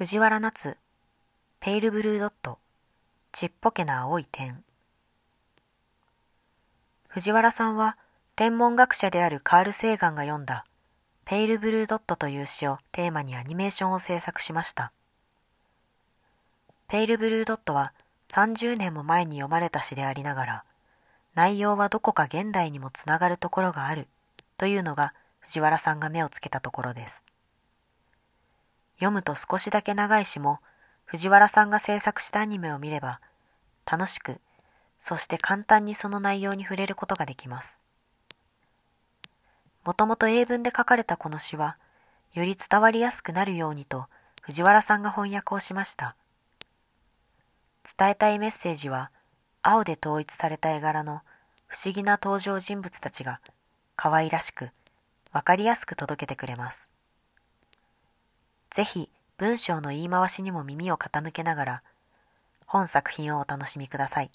藤原夏ペイルブルードットちっぽけな青い点藤原さんは天文学者であるカール・セーガンが読んだペイルブルードットという詩をテーマにアニメーションを制作しました。ペイルブルードットは30年も前に読まれた詩でありながら、内容はどこか現代にもつながるところがあるというのが藤原さんが目をつけたところです。読むと少しだけ長い詩も藤原さんが制作したアニメを見れば楽しくそして簡単にその内容に触れることができます。もともと英文で書かれたこの詩はより伝わりやすくなるようにと藤原さんが翻訳をしました。伝えたいメッセージは青で統一された絵柄の不思議な登場人物たちが可愛らしくわかりやすく届けてくれます。ぜひ文章の言い回しにも耳を傾けながら本作品をお楽しみください。